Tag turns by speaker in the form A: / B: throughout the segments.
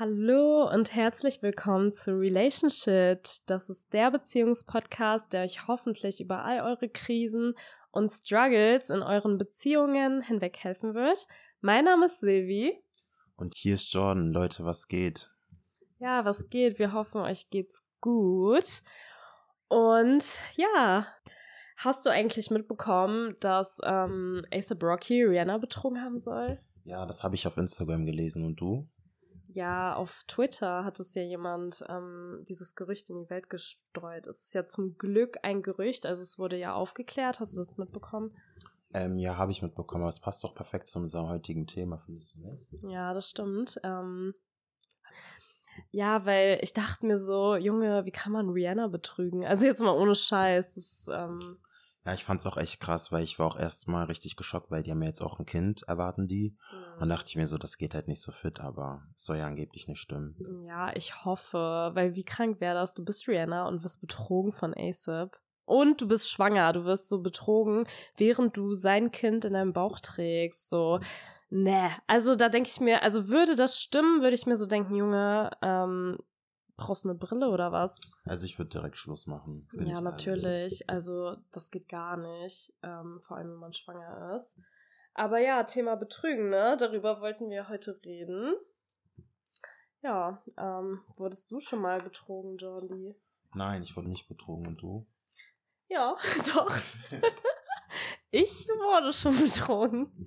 A: Hallo und herzlich willkommen zu Relationship. Das ist der Beziehungspodcast, der euch hoffentlich über all eure Krisen und Struggles in euren Beziehungen hinweg helfen wird. Mein Name ist Silvi.
B: Und hier ist Jordan. Leute, was geht?
A: Ja, was geht? Wir hoffen, euch geht's gut. Und ja, hast du eigentlich mitbekommen, dass ähm, ASAP Rocky Rihanna betrogen haben soll?
B: Ja, das habe ich auf Instagram gelesen. Und du?
A: Ja, auf Twitter hat es ja jemand ähm, dieses Gerücht in die Welt gestreut. Es ist ja zum Glück ein Gerücht, also es wurde ja aufgeklärt. Hast du das mitbekommen?
B: Ähm, ja, habe ich mitbekommen, aber es passt doch perfekt zu unserem heutigen Thema, findest du nicht?
A: Ja, das stimmt. Ähm, ja, weil ich dachte mir so, Junge, wie kann man Rihanna betrügen? Also jetzt mal ohne Scheiß. Das, ähm,
B: ja, ich fand's auch echt krass, weil ich war auch erstmal richtig geschockt, weil die haben ja jetzt auch ein Kind, erwarten die. Mhm. Und dachte ich mir so, das geht halt nicht so fit, aber es soll ja angeblich nicht stimmen.
A: Ja, ich hoffe, weil wie krank wäre das? Du bist Rihanna und wirst betrogen von ASAP. Und du bist schwanger, du wirst so betrogen, während du sein Kind in deinem Bauch trägst. So, ne. Also da denke ich mir, also würde das stimmen, würde ich mir so denken, Junge, ähm, brauchst du eine Brille oder was?
B: Also ich würde direkt Schluss machen.
A: Ja, natürlich. Also das geht gar nicht. Ähm, vor allem, wenn man schwanger ist. Aber ja, Thema Betrügen, ne? Darüber wollten wir heute reden. Ja, ähm, wurdest du schon mal betrogen, Jordi?
B: Nein, ich wurde nicht betrogen. Und du?
A: Ja, doch. ich wurde schon betrogen.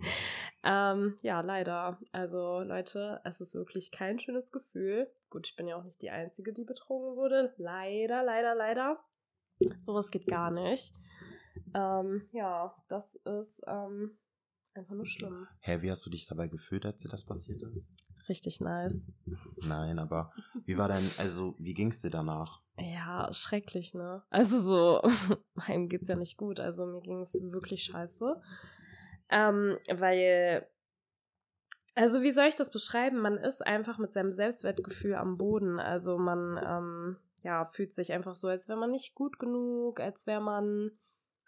A: Ähm, ja, leider. Also Leute, es ist wirklich kein schönes Gefühl. Gut, ich bin ja auch nicht die Einzige, die betrogen wurde. Leider, leider, leider. Sowas geht gar nicht. Ähm, ja, das ist ähm, einfach nur schlimm.
B: Hä, wie hast du dich dabei gefühlt, als dir das passiert ist?
A: Richtig nice.
B: Nein, aber wie war denn, also wie ging es dir danach?
A: Ja, schrecklich, ne? Also so, meinem geht's ja nicht gut. Also mir ging es wirklich scheiße. Ähm, weil, also wie soll ich das beschreiben? Man ist einfach mit seinem Selbstwertgefühl am Boden. Also man, ähm, ja, fühlt sich einfach so, als wäre man nicht gut genug, als wäre man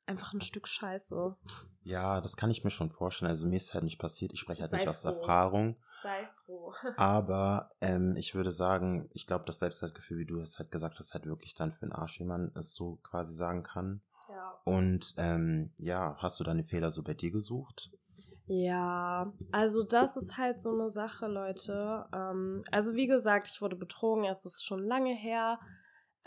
A: einfach ein Stück Scheiße.
B: Ja, das kann ich mir schon vorstellen. Also mir ist halt nicht passiert. Ich spreche halt Sei nicht aus Erfahrung.
A: Sei froh.
B: Aber ähm, ich würde sagen, ich glaube, das Selbstwertgefühl, wie du es halt gesagt hast, halt wirklich dann für den Arsch, wie man es so quasi sagen kann.
A: Ja.
B: Und ähm, ja, hast du deine Fehler so bei dir gesucht?
A: Ja, also das ist halt so eine Sache, Leute. Ähm, also wie gesagt, ich wurde betrogen, es ist schon lange her.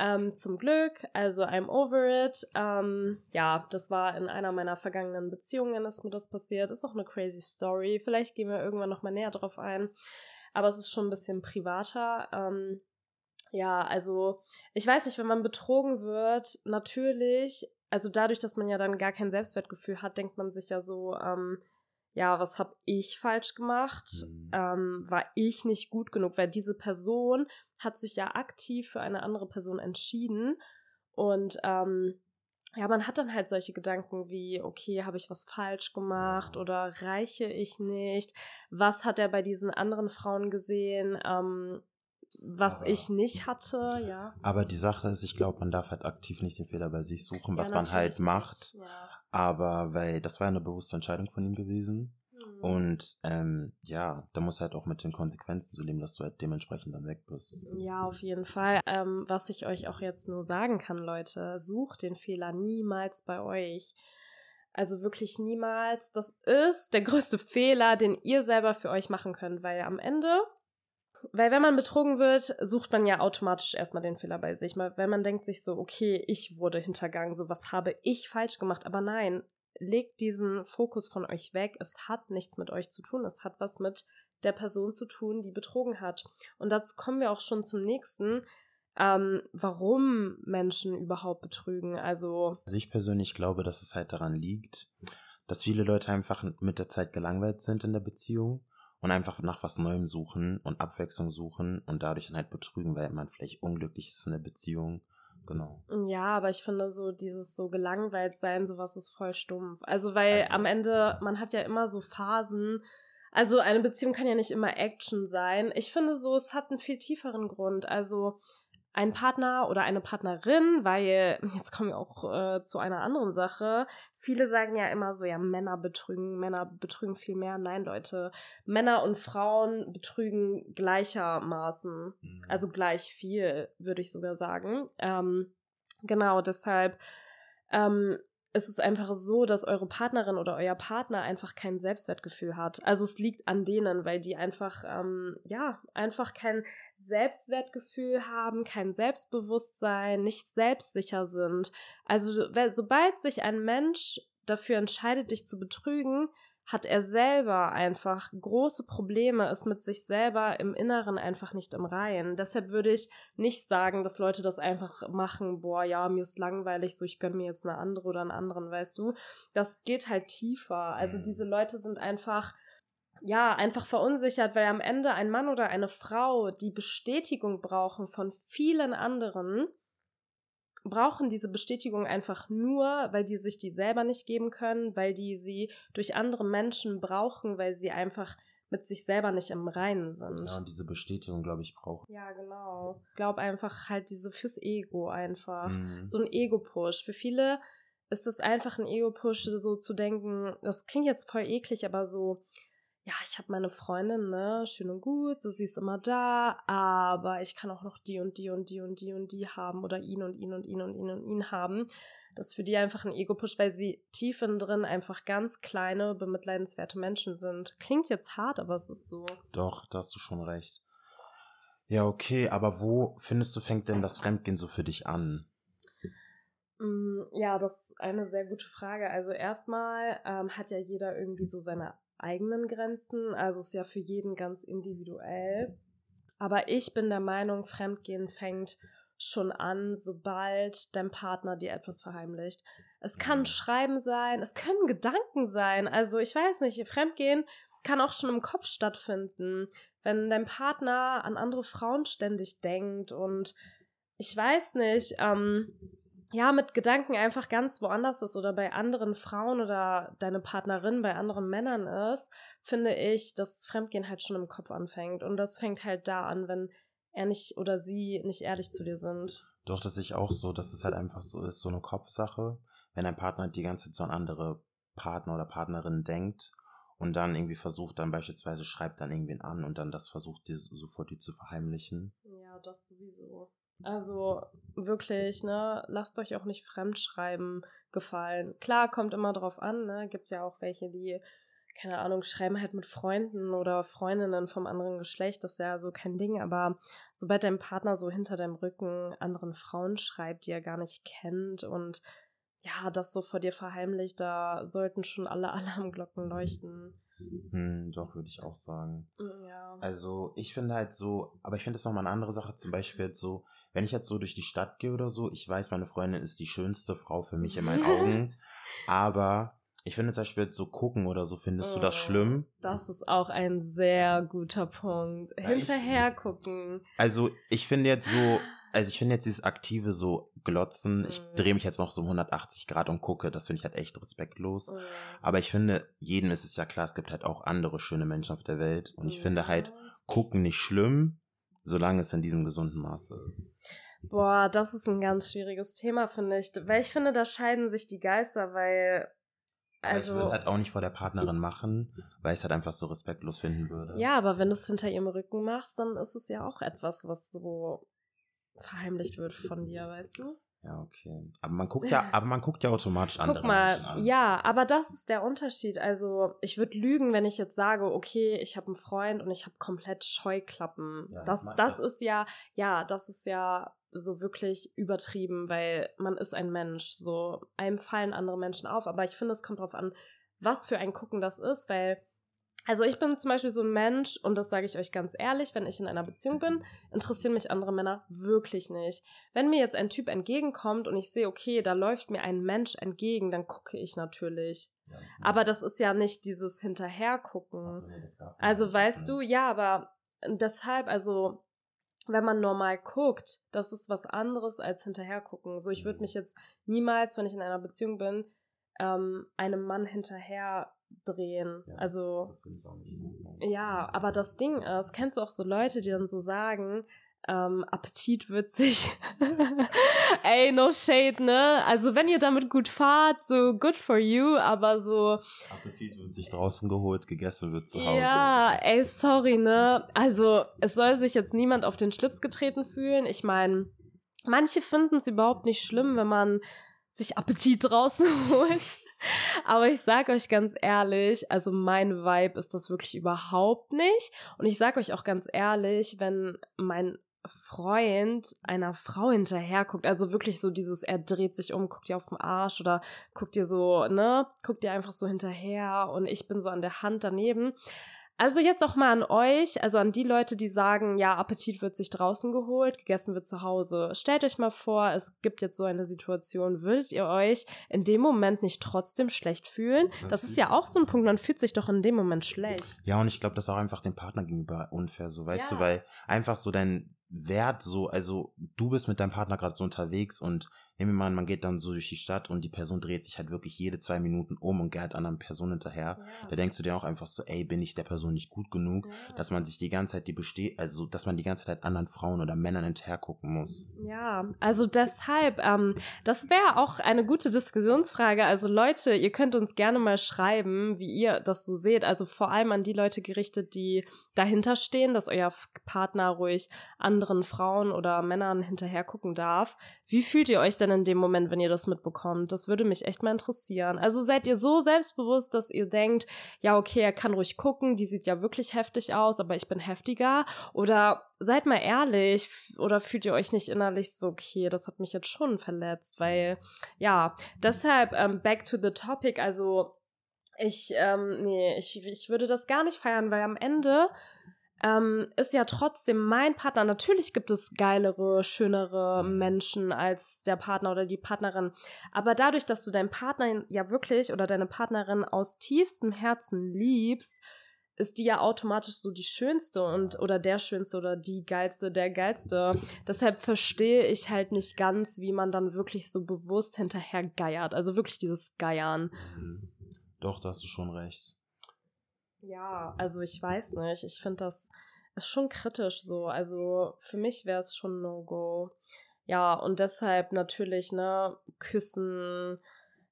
A: Ähm, zum Glück, also I'm over it. Ähm, ja, das war in einer meiner vergangenen Beziehungen, ist mir das passiert. Ist auch eine crazy Story. Vielleicht gehen wir irgendwann nochmal näher drauf ein. Aber es ist schon ein bisschen privater. Ähm, ja, also ich weiß nicht, wenn man betrogen wird, natürlich also dadurch, dass man ja dann gar kein Selbstwertgefühl hat, denkt man sich ja so, ähm, ja, was habe ich falsch gemacht? Mhm. Ähm, war ich nicht gut genug? Weil diese Person hat sich ja aktiv für eine andere Person entschieden und ähm, ja, man hat dann halt solche Gedanken wie, okay, habe ich was falsch gemacht oder reiche ich nicht? Was hat er bei diesen anderen Frauen gesehen? Ähm, was aber, ich nicht hatte, ja.
B: Aber die Sache ist, ich glaube, man darf halt aktiv nicht den Fehler bei sich suchen, was ja, man halt macht. Ja. Aber weil das war eine bewusste Entscheidung von ihm gewesen. Mhm. Und ähm, ja, da muss halt auch mit den Konsequenzen zu leben, dass du halt dementsprechend dann weg bist.
A: Ja, auf jeden Fall. Ähm, was ich euch auch jetzt nur sagen kann, Leute, sucht den Fehler niemals bei euch. Also wirklich niemals. Das ist der größte Fehler, den ihr selber für euch machen könnt, weil am Ende weil wenn man betrogen wird, sucht man ja automatisch erstmal den Fehler bei sich. Weil man denkt sich so, okay, ich wurde hintergangen, so was habe ich falsch gemacht. Aber nein, legt diesen Fokus von euch weg. Es hat nichts mit euch zu tun. Es hat was mit der Person zu tun, die betrogen hat. Und dazu kommen wir auch schon zum nächsten. Ähm, warum Menschen überhaupt betrügen. Also,
B: also ich persönlich glaube, dass es halt daran liegt, dass viele Leute einfach mit der Zeit gelangweilt sind in der Beziehung und einfach nach was Neuem suchen und Abwechslung suchen und dadurch dann halt betrügen, weil man vielleicht unglücklich ist in der Beziehung. Genau.
A: Ja, aber ich finde so dieses so gelangweilt sein, sowas ist voll stumpf. Also weil also, am Ende, man hat ja immer so Phasen, also eine Beziehung kann ja nicht immer Action sein. Ich finde so, es hat einen viel tieferen Grund. Also ein Partner oder eine Partnerin, weil jetzt kommen wir auch äh, zu einer anderen Sache. Viele sagen ja immer so, ja, Männer betrügen, Männer betrügen viel mehr. Nein, Leute, Männer und Frauen betrügen gleichermaßen, mhm. also gleich viel, würde ich sogar sagen. Ähm, genau, deshalb ähm, es ist einfach so, dass eure Partnerin oder euer Partner einfach kein Selbstwertgefühl hat. Also es liegt an denen, weil die einfach, ähm, ja, einfach kein Selbstwertgefühl haben, kein Selbstbewusstsein, nicht selbstsicher sind. Also sobald sich ein Mensch dafür entscheidet, dich zu betrügen, hat er selber einfach große Probleme, ist mit sich selber im Inneren einfach nicht im Reihen. Deshalb würde ich nicht sagen, dass Leute das einfach machen, boah, ja, mir ist langweilig, so ich gönne mir jetzt eine andere oder einen anderen, weißt du. Das geht halt tiefer. Also mhm. diese Leute sind einfach ja, einfach verunsichert, weil am Ende ein Mann oder eine Frau die Bestätigung brauchen von vielen anderen brauchen diese Bestätigung einfach nur, weil die sich die selber nicht geben können, weil die sie durch andere Menschen brauchen, weil sie einfach mit sich selber nicht im Reinen sind.
B: Ja, und diese Bestätigung, glaube ich, brauchen.
A: Ja, genau. Ich glaube einfach halt diese fürs Ego einfach. Mhm. So ein Ego-Push. Für viele ist das einfach ein Ego-Push, so zu denken, das klingt jetzt voll eklig, aber so, ja, ich habe meine Freundin, ne, schön und gut, so sie ist immer da, aber ich kann auch noch die und die und die und die und die haben oder ihn und ihn und ihn und ihn und ihn haben. Das ist für die einfach ein Ego-Push, weil sie tief innen drin einfach ganz kleine, bemitleidenswerte Menschen sind. Klingt jetzt hart, aber es ist so.
B: Doch, da hast du schon recht. Ja, okay, aber wo findest du, fängt denn das Fremdgehen so für dich an?
A: Mm, ja, das ist eine sehr gute Frage. Also erstmal ähm, hat ja jeder irgendwie so seine eigenen Grenzen. Also ist ja für jeden ganz individuell. Aber ich bin der Meinung, Fremdgehen fängt schon an, sobald dein Partner dir etwas verheimlicht. Es kann mhm. Schreiben sein, es können Gedanken sein. Also ich weiß nicht, Fremdgehen kann auch schon im Kopf stattfinden, wenn dein Partner an andere Frauen ständig denkt und ich weiß nicht, ähm, ja, mit Gedanken einfach ganz woanders ist oder bei anderen Frauen oder deine Partnerin bei anderen Männern ist, finde ich, dass Fremdgehen halt schon im Kopf anfängt. Und das fängt halt da an, wenn er nicht oder sie nicht ehrlich zu dir sind.
B: Doch, das sehe ich auch so, dass es halt einfach so ist, so eine Kopfsache. Wenn ein Partner die ganze Zeit so an andere Partner oder Partnerin denkt und dann irgendwie versucht, dann beispielsweise schreibt dann irgendwen an und dann das versucht, dir sofort die zu verheimlichen.
A: Ja, das sowieso. Also wirklich, ne, lasst euch auch nicht Fremdschreiben gefallen. Klar, kommt immer drauf an, ne? Gibt ja auch welche, die, keine Ahnung, schreiben halt mit Freunden oder Freundinnen vom anderen Geschlecht. Das ist ja so kein Ding, aber sobald dein Partner so hinter deinem Rücken anderen Frauen schreibt, die er gar nicht kennt und ja, das so vor dir verheimlicht, da sollten schon alle Alarmglocken leuchten.
B: Hm, doch, würde ich auch sagen.
A: Ja.
B: Also, ich finde halt so, aber ich finde es nochmal eine andere Sache, zum Beispiel jetzt so, wenn ich jetzt so durch die Stadt gehe oder so, ich weiß, meine Freundin ist die schönste Frau für mich in meinen Augen, aber ich finde zum Beispiel jetzt so gucken oder so, findest oh, du das oh, schlimm?
A: Das ist auch ein sehr guter Punkt. Hinterher gucken.
B: Also ich finde jetzt so, also ich finde jetzt dieses aktive so glotzen, ich mhm. drehe mich jetzt noch so 180 Grad und gucke, das finde ich halt echt respektlos. Mhm. Aber ich finde, jedem ist es ja klar, es gibt halt auch andere schöne Menschen auf der Welt und ich finde halt gucken nicht schlimm, solange es in diesem gesunden Maße ist.
A: Boah, das ist ein ganz schwieriges Thema, finde ich. Weil ich finde, da scheiden sich die Geister, weil.
B: Also, ich würde es halt auch nicht vor der Partnerin machen, weil ich es halt einfach so respektlos finden würde.
A: Ja, aber wenn du es hinter ihrem Rücken machst, dann ist es ja auch etwas, was so verheimlicht wird von dir, weißt du?
B: Ja, okay. Aber man guckt ja, aber man guckt ja automatisch andere
A: Guck mal, Menschen an. ja, aber das ist der Unterschied. Also, ich würde lügen, wenn ich jetzt sage, okay, ich habe einen Freund und ich habe komplett Scheuklappen. Ja, das, das, das ist ja, ja, das ist ja so wirklich übertrieben, weil man ist ein Mensch. So, einem fallen andere Menschen auf, aber ich finde, es kommt darauf an, was für ein Gucken das ist, weil also ich bin zum Beispiel so ein Mensch, und das sage ich euch ganz ehrlich, wenn ich in einer Beziehung bin, interessieren mich andere Männer wirklich nicht. Wenn mir jetzt ein Typ entgegenkommt und ich sehe, okay, da läuft mir ein Mensch entgegen, dann gucke ich natürlich. Ja, aber das ist ja nicht dieses Hinterhergucken. So, also weißt du, ja, aber deshalb, also wenn man normal guckt, das ist was anderes als hinterhergucken. So, ich würde mhm. mich jetzt niemals, wenn ich in einer Beziehung bin, ähm, einem Mann hinterher drehen. Ja, also. Das finde ich auch nicht gut. Ne? Ja, aber das Ding ist, kennst du auch so Leute, die dann so sagen, ähm, Appetit wird sich. Ey, no shade, ne? Also, wenn ihr damit gut fahrt, so good for you, aber so.
B: Appetit wird sich draußen geholt, gegessen wird zu Hause.
A: Ja, ey, sorry, ne? Also, es soll sich jetzt niemand auf den Schlips getreten fühlen. Ich meine, manche finden es überhaupt nicht schlimm, wenn man sich Appetit draußen holt. Aber ich sag euch ganz ehrlich, also mein Vibe ist das wirklich überhaupt nicht. Und ich sag euch auch ganz ehrlich, wenn mein Freund einer Frau hinterher guckt, also wirklich so dieses, er dreht sich um, guckt ihr auf den Arsch oder guckt ihr so, ne, guckt ihr einfach so hinterher und ich bin so an der Hand daneben. Also jetzt auch mal an euch, also an die Leute, die sagen, ja, Appetit wird sich draußen geholt, gegessen wird zu Hause. Stellt euch mal vor, es gibt jetzt so eine Situation, würdet ihr euch in dem Moment nicht trotzdem schlecht fühlen? Das ist ja auch so ein Punkt, man fühlt sich doch in dem Moment schlecht.
B: Ja, und ich glaube, das ist auch einfach dem Partner gegenüber unfair, so weißt ja. du, weil einfach so dein Wert so, also du bist mit deinem Partner gerade so unterwegs und nehmen wir mal an, man geht dann so durch die Stadt und die Person dreht sich halt wirklich jede zwei Minuten um und geht anderen Person hinterher. Ja. Da denkst du dir auch einfach so, ey, bin ich der Person nicht gut genug, ja. dass man sich die ganze Zeit die besteht, also dass man die ganze Zeit anderen Frauen oder Männern hinterher gucken muss.
A: Ja, also deshalb, ähm, das wäre auch eine gute Diskussionsfrage. Also Leute, ihr könnt uns gerne mal schreiben, wie ihr das so seht. Also vor allem an die Leute gerichtet, die dahinter stehen, dass euer Partner ruhig anderen Frauen oder Männern hinterher gucken darf. Wie fühlt ihr euch denn in dem Moment, wenn ihr das mitbekommt? Das würde mich echt mal interessieren. Also seid ihr so selbstbewusst, dass ihr denkt, ja, okay, er kann ruhig gucken, die sieht ja wirklich heftig aus, aber ich bin heftiger? Oder seid mal ehrlich, oder fühlt ihr euch nicht innerlich so, okay, das hat mich jetzt schon verletzt? Weil, ja, deshalb, ähm, back to the topic, also ich, ähm, nee, ich, ich würde das gar nicht feiern, weil am Ende ähm, ist ja trotzdem mein Partner. Natürlich gibt es geilere, schönere Menschen als der Partner oder die Partnerin. Aber dadurch, dass du deinen Partner ja wirklich oder deine Partnerin aus tiefstem Herzen liebst, ist die ja automatisch so die schönste und oder der schönste oder die geilste, der geilste. Deshalb verstehe ich halt nicht ganz, wie man dann wirklich so bewusst hinterher geiert. Also wirklich dieses Geiern.
B: Mhm. Doch, da hast du schon recht.
A: Ja, also ich weiß nicht. Ich finde das ist schon kritisch so. Also für mich wäre es schon No-Go. Ja, und deshalb natürlich, ne, küssen,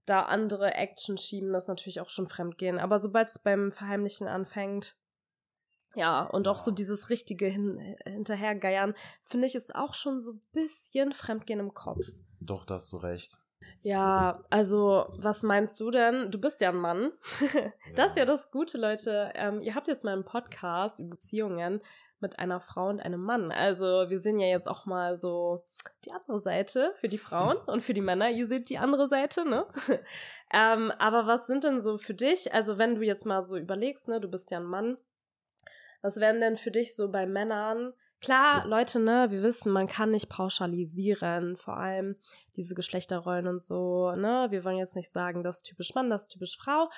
A: da andere Action schieben, das natürlich auch schon fremdgehen. Aber sobald es beim Verheimlichen anfängt, ja, und auch so dieses richtige Hin Hinterhergeiern, finde ich, ist auch schon so ein bisschen Fremdgehen im Kopf.
B: Doch, da hast du recht.
A: Ja, also was meinst du denn? Du bist ja ein Mann. das ist ja das Gute, Leute. Ähm, ihr habt jetzt mal einen Podcast über Beziehungen mit einer Frau und einem Mann. Also wir sehen ja jetzt auch mal so die andere Seite für die Frauen und für die Männer. Ihr seht die andere Seite, ne? ähm, aber was sind denn so für dich, also wenn du jetzt mal so überlegst, ne, du bist ja ein Mann, was wären denn für dich so bei Männern Klar, Leute, ne, wir wissen, man kann nicht pauschalisieren, vor allem diese Geschlechterrollen und so, ne? Wir wollen jetzt nicht sagen, das ist typisch Mann, das ist typisch Frau.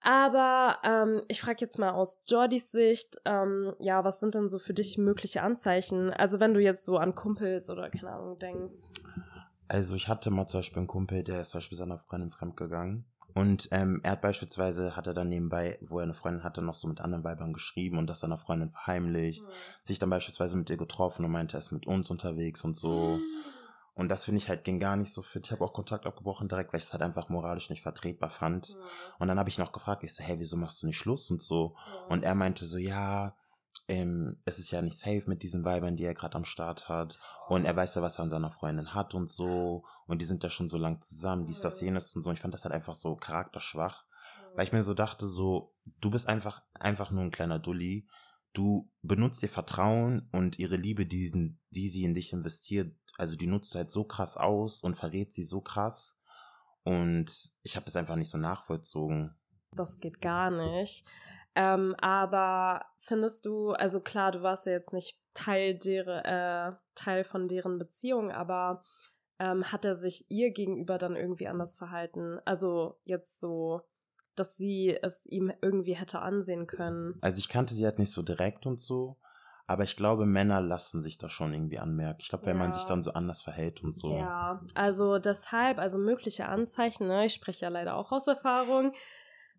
A: Aber ähm, ich frage jetzt mal aus Jordys Sicht, ähm, ja, was sind denn so für dich mögliche Anzeichen? Also wenn du jetzt so an Kumpels oder keine Ahnung denkst.
B: Also ich hatte mal zum Beispiel einen Kumpel, der ist zum Beispiel seiner Freundin fremdgegangen. Und ähm, er hat beispielsweise, hat er dann nebenbei, wo er eine Freundin hatte, noch so mit anderen Weibern geschrieben und das seiner Freundin verheimlicht. Mhm. Sich dann beispielsweise mit ihr getroffen und meinte, er ist mit uns unterwegs und so. Mhm. Und das finde ich halt ging gar nicht so fit. Ich habe auch Kontakt abgebrochen direkt, weil ich es halt einfach moralisch nicht vertretbar fand. Mhm. Und dann habe ich noch gefragt, ich so, hey, wieso machst du nicht Schluss und so? Und er meinte so, ja, ähm, es ist ja nicht safe mit diesen Weibern, die er gerade am Start hat. Und er weiß ja, was er an seiner Freundin hat und so. Und die sind ja schon so lang zusammen, dies, das, jenes und so. Ich fand das halt einfach so charakterschwach. Weil ich mir so dachte, so, du bist einfach, einfach nur ein kleiner Dulli. Du benutzt ihr Vertrauen und ihre Liebe, die, die sie in dich investiert, also die nutzt du halt so krass aus und verrät sie so krass. Und ich habe das einfach nicht so nachvollzogen.
A: Das geht gar nicht. Ähm, aber findest du, also klar, du warst ja jetzt nicht Teil, der, äh, Teil von deren Beziehung, aber ähm, hat er sich ihr gegenüber dann irgendwie anders verhalten? Also jetzt so, dass sie es ihm irgendwie hätte ansehen können.
B: Also ich kannte sie halt nicht so direkt und so, aber ich glaube, Männer lassen sich das schon irgendwie anmerken. Ich glaube, wenn ja. man sich dann so anders verhält und so.
A: Ja, also deshalb, also mögliche Anzeichen, ne? ich spreche ja leider auch aus Erfahrung,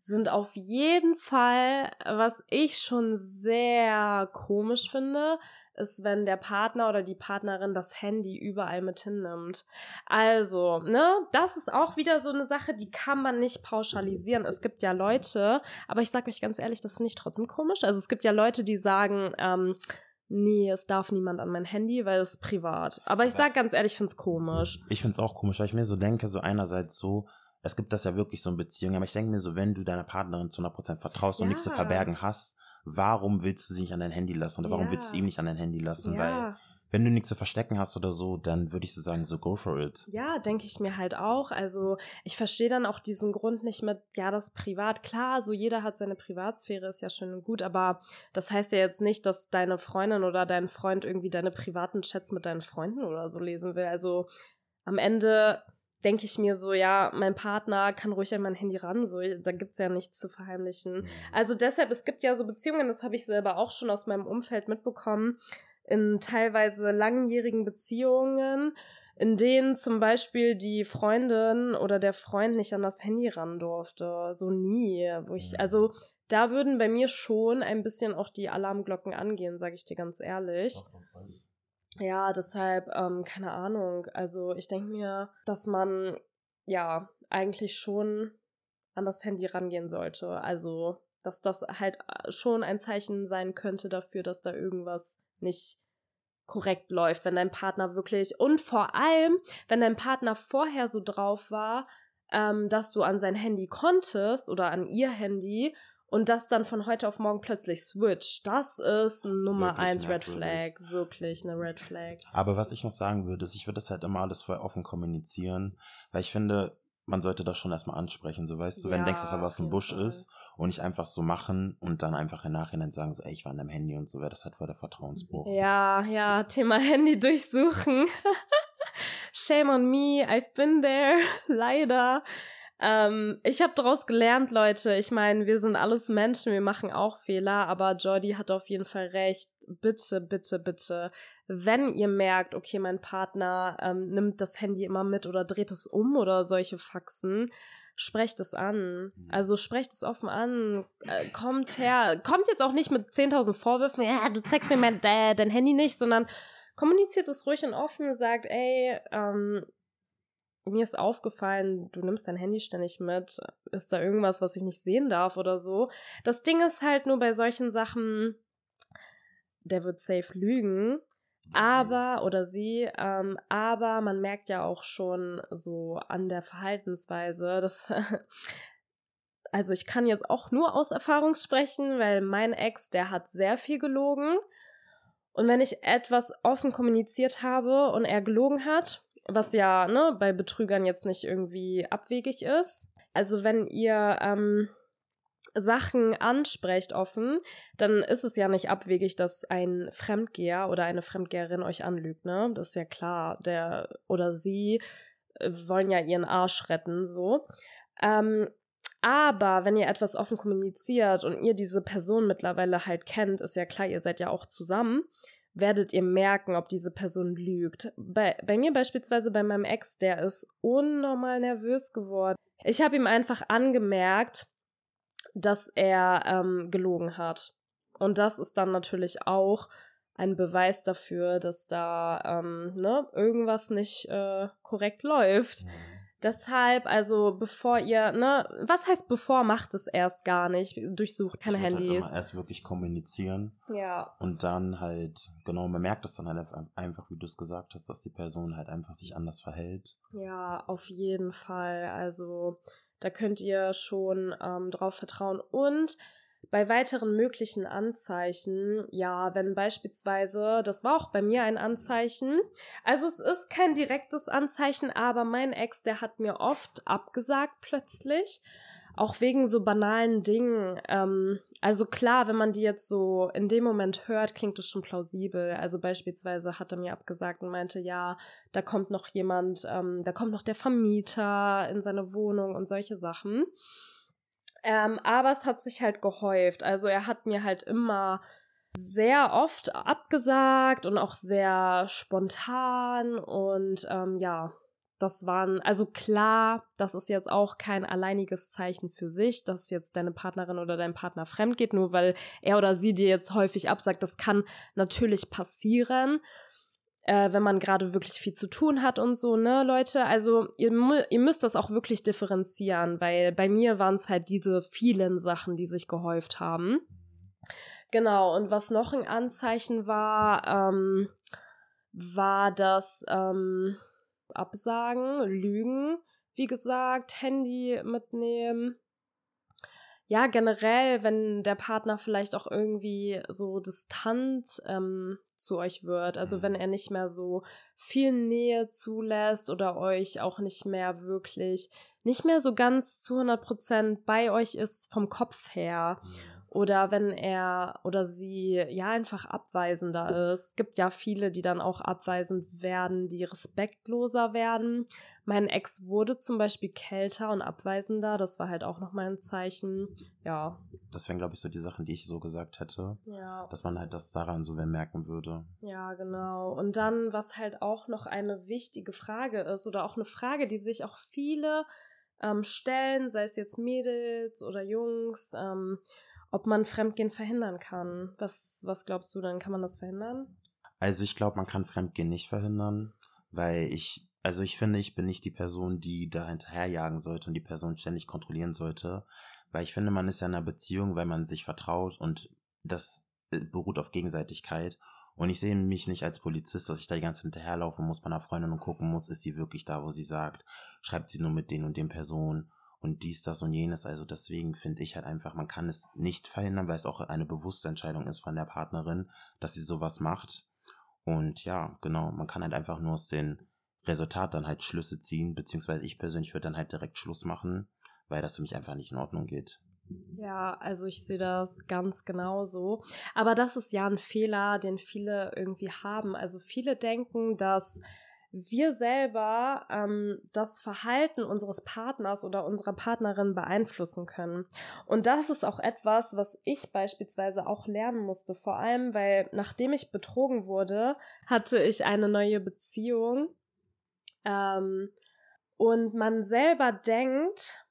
A: sind auf jeden Fall, was ich schon sehr komisch finde, ist, wenn der Partner oder die Partnerin das Handy überall mit hinnimmt. Also, ne, das ist auch wieder so eine Sache, die kann man nicht pauschalisieren. Es gibt ja Leute, aber ich sag euch ganz ehrlich, das finde ich trotzdem komisch. Also es gibt ja Leute, die sagen, ähm, nee, es darf niemand an mein Handy, weil es ist privat. Aber ich sag ganz ehrlich, ich finde es komisch.
B: Ich finde es auch komisch, weil ich mir so denke, so einerseits so, es gibt das ja wirklich so in Beziehungen, aber ich denke mir so, wenn du deiner Partnerin zu 100% vertraust ja. und nichts zu verbergen hast, warum willst du sie nicht an dein Handy lassen oder warum ja. willst du ihm nicht an dein Handy lassen? Ja. Weil wenn du nichts zu verstecken hast oder so, dann würde ich so sagen, so go for it.
A: Ja, denke ich mir halt auch. Also ich verstehe dann auch diesen Grund nicht mit, ja, das privat. Klar, so jeder hat seine Privatsphäre, ist ja schön und gut, aber das heißt ja jetzt nicht, dass deine Freundin oder dein Freund irgendwie deine privaten Chats mit deinen Freunden oder so lesen will. Also am Ende denke ich mir so, ja, mein Partner kann ruhig an mein Handy ran, so, da gibt es ja nichts zu verheimlichen. Mhm. Also deshalb, es gibt ja so Beziehungen, das habe ich selber auch schon aus meinem Umfeld mitbekommen, in teilweise langjährigen Beziehungen, in denen zum Beispiel die Freundin oder der Freund nicht an das Handy ran durfte. So nie. Wo ich, also mhm. da würden bei mir schon ein bisschen auch die Alarmglocken angehen, sage ich dir ganz ehrlich. Ja, deshalb, ähm, keine Ahnung. Also ich denke mir, dass man ja eigentlich schon an das Handy rangehen sollte. Also, dass das halt äh, schon ein Zeichen sein könnte dafür, dass da irgendwas nicht korrekt läuft, wenn dein Partner wirklich und vor allem, wenn dein Partner vorher so drauf war, ähm, dass du an sein Handy konntest oder an ihr Handy und das dann von heute auf morgen plötzlich switcht, das ist Nummer wirklich eins Red Flag, wirklich eine Red Flag.
B: Aber was ich noch sagen würde, ist, ich würde das halt immer alles voll offen kommunizieren, weil ich finde, man sollte das schon erstmal ansprechen, so weißt du, ja, wenn du denkst, dass da was im Busch Fall. ist und nicht einfach so machen und dann einfach im Nachhinein sagen, so, ey, ich war an deinem Handy und so, wäre das halt voll der Vertrauensbruch.
A: Ja, ja, Thema Handy durchsuchen. Shame on me, I've been there, leider. Ähm, ich habe daraus gelernt, Leute. Ich meine, wir sind alles Menschen, wir machen auch Fehler, aber Jordi hat auf jeden Fall recht. Bitte, bitte, bitte, wenn ihr merkt, okay, mein Partner ähm, nimmt das Handy immer mit oder dreht es um oder solche Faxen, sprecht es an. Also sprecht es offen an. Äh, kommt her. Kommt jetzt auch nicht mit 10.000 Vorwürfen, ja, du zeigst mir mein, äh, dein Handy nicht, sondern kommuniziert es ruhig und offen, sagt, ey, ähm, mir ist aufgefallen, du nimmst dein Handy ständig mit. Ist da irgendwas, was ich nicht sehen darf oder so? Das Ding ist halt nur bei solchen Sachen, der wird safe lügen. Aber, oder sie, ähm, aber man merkt ja auch schon so an der Verhaltensweise, dass, also ich kann jetzt auch nur aus Erfahrung sprechen, weil mein Ex, der hat sehr viel gelogen. Und wenn ich etwas offen kommuniziert habe und er gelogen hat, was ja ne, bei Betrügern jetzt nicht irgendwie abwegig ist. Also wenn ihr ähm, Sachen ansprecht offen, dann ist es ja nicht abwegig, dass ein Fremdgeher oder eine Fremdgeherin euch anlügt, ne? Das ist ja klar. Der oder sie äh, wollen ja ihren Arsch retten, so. Ähm, aber wenn ihr etwas offen kommuniziert und ihr diese Person mittlerweile halt kennt, ist ja klar, ihr seid ja auch zusammen werdet ihr merken, ob diese Person lügt. Bei, bei mir beispielsweise, bei meinem Ex, der ist unnormal nervös geworden. Ich habe ihm einfach angemerkt, dass er ähm, gelogen hat. Und das ist dann natürlich auch ein Beweis dafür, dass da ähm, ne, irgendwas nicht äh, korrekt läuft. Deshalb, also bevor ihr, ne, was heißt bevor, macht es erst gar nicht, durchsucht keine ich halt Handys.
B: Halt erst wirklich kommunizieren.
A: Ja.
B: Und dann halt, genau, man merkt es dann halt einfach, wie du es gesagt hast, dass die Person halt einfach sich anders verhält.
A: Ja, auf jeden Fall. Also da könnt ihr schon ähm, drauf vertrauen. Und bei weiteren möglichen Anzeichen, ja, wenn beispielsweise, das war auch bei mir ein Anzeichen, also es ist kein direktes Anzeichen, aber mein Ex, der hat mir oft abgesagt plötzlich, auch wegen so banalen Dingen. Ähm, also klar, wenn man die jetzt so in dem Moment hört, klingt es schon plausibel. Also beispielsweise hat er mir abgesagt und meinte, ja, da kommt noch jemand, ähm, da kommt noch der Vermieter in seine Wohnung und solche Sachen. Ähm, aber es hat sich halt gehäuft. Also er hat mir halt immer sehr oft abgesagt und auch sehr spontan und ähm, ja, das waren, also klar, das ist jetzt auch kein alleiniges Zeichen für sich, dass jetzt deine Partnerin oder dein Partner fremd geht, nur weil er oder sie dir jetzt häufig absagt. Das kann natürlich passieren, äh, wenn man gerade wirklich viel zu tun hat und so, ne, Leute. Also ihr, ihr müsst das auch wirklich differenzieren, weil bei mir waren es halt diese vielen Sachen, die sich gehäuft haben. Genau, und was noch ein Anzeichen war, ähm, war das, ähm, absagen, lügen, wie gesagt, Handy mitnehmen. Ja, generell, wenn der Partner vielleicht auch irgendwie so distant ähm, zu euch wird, also wenn er nicht mehr so viel Nähe zulässt oder euch auch nicht mehr wirklich, nicht mehr so ganz zu 100 Prozent bei euch ist vom Kopf her. Oder wenn er oder sie ja einfach abweisender ist. Es gibt ja viele, die dann auch abweisend werden, die respektloser werden. Mein Ex wurde zum Beispiel kälter und abweisender. Das war halt auch nochmal ein Zeichen. Ja.
B: Das wären, glaube ich, so die Sachen, die ich so gesagt hätte. Ja. Dass man halt das daran so merken würde.
A: Ja, genau. Und dann, was halt auch noch eine wichtige Frage ist oder auch eine Frage, die sich auch viele ähm, stellen, sei es jetzt Mädels oder Jungs, ähm, ob man Fremdgehen verhindern kann. Was, was glaubst du denn? Kann man das verhindern?
B: Also ich glaube, man kann Fremdgehen nicht verhindern, weil ich, also ich finde, ich bin nicht die Person, die da hinterherjagen sollte und die Person ständig kontrollieren sollte, weil ich finde, man ist ja in einer Beziehung, weil man sich vertraut und das äh, beruht auf Gegenseitigkeit. Und ich sehe mich nicht als Polizist, dass ich da die ganze Zeit hinterherlaufen muss bei einer Freundin und gucken muss, ist sie wirklich da, wo sie sagt, schreibt sie nur mit den und den Personen und dies, das und jenes. Also deswegen finde ich halt einfach, man kann es nicht verhindern, weil es auch eine bewusste Entscheidung ist von der Partnerin, dass sie sowas macht. Und ja, genau, man kann halt einfach nur aus den Resultat dann halt Schlüsse ziehen, beziehungsweise ich persönlich würde dann halt direkt Schluss machen, weil das für mich einfach nicht in Ordnung geht.
A: Ja, also ich sehe das ganz genauso. Aber das ist ja ein Fehler, den viele irgendwie haben. Also viele denken, dass wir selber ähm, das Verhalten unseres Partners oder unserer Partnerin beeinflussen können. Und das ist auch etwas, was ich beispielsweise auch lernen musste. Vor allem, weil nachdem ich betrogen wurde, hatte ich eine neue Beziehung. Ähm, und man selber denkt,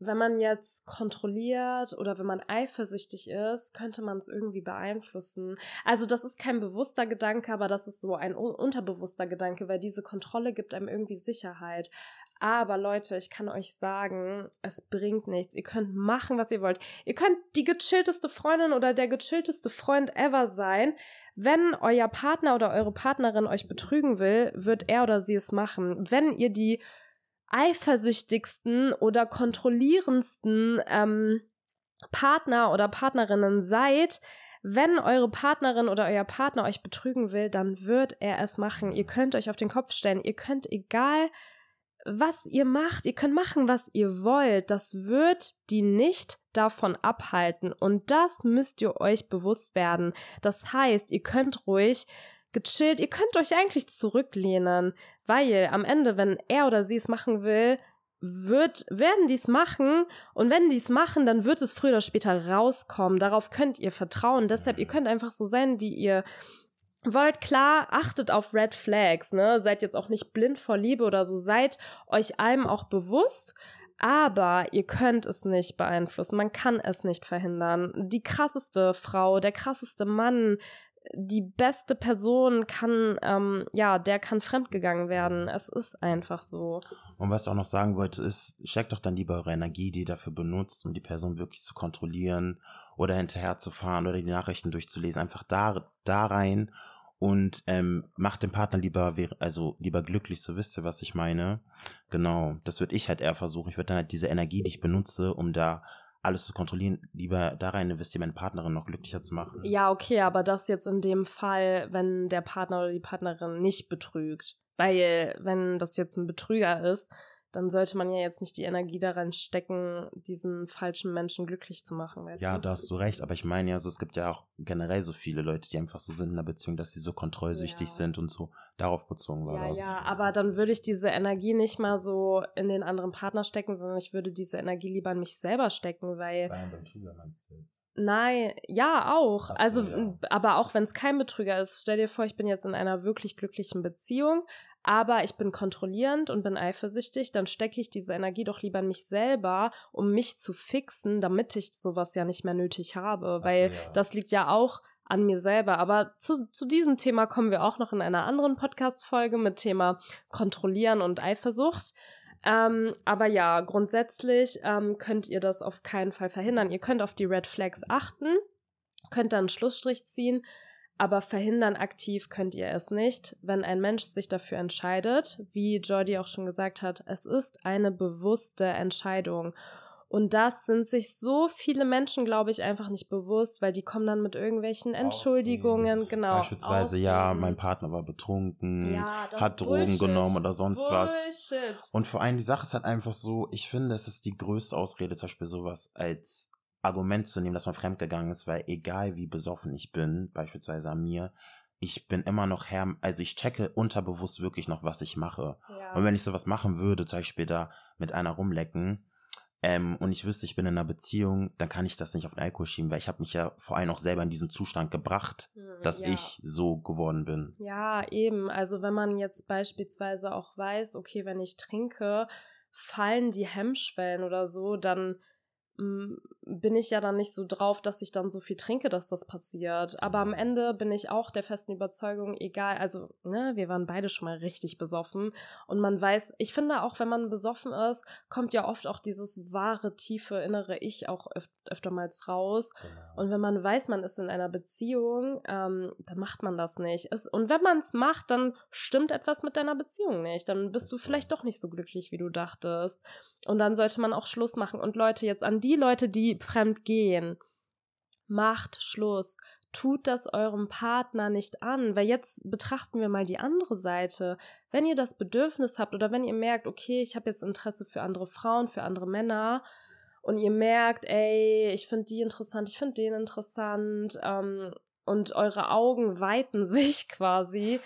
A: wenn man jetzt kontrolliert oder wenn man eifersüchtig ist, könnte man es irgendwie beeinflussen. Also das ist kein bewusster Gedanke, aber das ist so ein unterbewusster Gedanke, weil diese Kontrolle gibt einem irgendwie Sicherheit. Aber Leute, ich kann euch sagen, es bringt nichts. Ihr könnt machen, was ihr wollt. Ihr könnt die gechillteste Freundin oder der gechillteste Freund ever sein. Wenn euer Partner oder eure Partnerin euch betrügen will, wird er oder sie es machen. Wenn ihr die eifersüchtigsten oder kontrollierendsten ähm, Partner oder Partnerinnen seid, wenn eure Partnerin oder euer Partner euch betrügen will, dann wird er es machen. Ihr könnt euch auf den Kopf stellen. Ihr könnt, egal was ihr macht, ihr könnt machen, was ihr wollt. Das wird die nicht davon abhalten. Und das müsst ihr euch bewusst werden. Das heißt, ihr könnt ruhig gechillt, ihr könnt euch eigentlich zurücklehnen. Weil am Ende, wenn er oder sie es machen will, wird, werden die es machen und wenn die es machen, dann wird es früher oder später rauskommen. Darauf könnt ihr vertrauen. Deshalb, ihr könnt einfach so sein, wie ihr wollt. Klar, achtet auf Red Flags, ne? Seid jetzt auch nicht blind vor Liebe oder so. Seid euch allem auch bewusst. Aber ihr könnt es nicht beeinflussen. Man kann es nicht verhindern. Die krasseste Frau, der krasseste Mann, die beste Person kann, ähm, ja, der kann fremdgegangen werden. Es ist einfach so.
B: Und was ich auch noch sagen wollte, ist, checkt doch dann lieber eure Energie, die ihr dafür benutzt, um die Person wirklich zu kontrollieren oder hinterher zu fahren oder die Nachrichten durchzulesen. Einfach da, da rein und ähm, macht den Partner lieber, also lieber glücklich, so wisst ihr, was ich meine. Genau, das würde ich halt eher versuchen. Ich würde dann halt diese Energie, die ich benutze, um da alles zu kontrollieren, lieber da rein investieren, meine Partnerin noch glücklicher zu machen.
A: Ja, okay, aber das jetzt in dem Fall, wenn der Partner oder die Partnerin nicht betrügt. Weil, wenn das jetzt ein Betrüger ist, dann sollte man ja jetzt nicht die Energie daran stecken, diesen falschen Menschen glücklich zu machen.
B: Weißt ja, du? da hast du recht, aber ich meine ja, so, es gibt ja auch generell so viele Leute, die einfach so sind in der Beziehung, dass sie so kontrollsüchtig ja. sind und so darauf bezogen war
A: ja, das. Ja, aber dann würde ich diese Energie nicht mal so in den anderen Partner stecken, sondern ich würde diese Energie lieber in mich selber stecken, weil. Bei einem Betrüger meinst du jetzt? Nein, ja, auch. So, also, ja. aber auch wenn es kein Betrüger ist, stell dir vor, ich bin jetzt in einer wirklich glücklichen Beziehung, aber ich bin kontrollierend und bin eifersüchtig, dann stecke ich diese Energie doch lieber in mich selber, um mich zu fixen, damit ich sowas ja nicht mehr nötig habe, weil so, ja. das liegt ja auch an mir selber. Aber zu, zu diesem Thema kommen wir auch noch in einer anderen Podcast-Folge mit Thema Kontrollieren und Eifersucht. Ähm, aber ja, grundsätzlich ähm, könnt ihr das auf keinen Fall verhindern. Ihr könnt auf die Red Flags achten, könnt dann einen Schlussstrich ziehen, aber verhindern aktiv könnt ihr es nicht, wenn ein Mensch sich dafür entscheidet, wie Jordi auch schon gesagt hat, es ist eine bewusste Entscheidung. Und das sind sich so viele Menschen, glaube ich, einfach nicht bewusst, weil die kommen dann mit irgendwelchen Entschuldigungen, Ausreden. genau.
B: Beispielsweise, Ausreden. ja, mein Partner war betrunken, ja, hat Drogen genommen oder sonst Bullshit. was. Und vor allem die Sache ist halt einfach so, ich finde, es ist die größte Ausrede, zum Beispiel sowas als Argument zu nehmen, dass man fremdgegangen ist, weil egal wie besoffen ich bin, beispielsweise an mir, ich bin immer noch Herr, also ich checke unterbewusst wirklich noch, was ich mache. Ja. Und wenn ich sowas machen würde, zum Beispiel da mit einer rumlecken, ähm, und ich wüsste, ich bin in einer Beziehung, dann kann ich das nicht auf den Alkohol schieben, weil ich habe mich ja vor allem auch selber in diesen Zustand gebracht, hm, dass ja. ich so geworden bin.
A: Ja, eben. Also wenn man jetzt beispielsweise auch weiß, okay, wenn ich trinke, fallen die Hemmschwellen oder so, dann bin ich ja dann nicht so drauf, dass ich dann so viel trinke, dass das passiert. Aber am Ende bin ich auch der festen Überzeugung, egal, also, ne, wir waren beide schon mal richtig besoffen. Und man weiß, ich finde auch, wenn man besoffen ist, kommt ja oft auch dieses wahre, tiefe, innere Ich auch öf öftermals raus. Genau. Und wenn man weiß, man ist in einer Beziehung, ähm, dann macht man das nicht. Es, und wenn man es macht, dann stimmt etwas mit deiner Beziehung nicht. Dann bist du vielleicht doch nicht so glücklich, wie du dachtest. Und dann sollte man auch Schluss machen. Und Leute, jetzt an die Leute, die fremd gehen, macht Schluss. Tut das eurem Partner nicht an, weil jetzt betrachten wir mal die andere Seite. Wenn ihr das Bedürfnis habt oder wenn ihr merkt, okay, ich habe jetzt Interesse für andere Frauen, für andere Männer und ihr merkt, ey, ich finde die interessant, ich finde den interessant ähm, und eure Augen weiten sich quasi,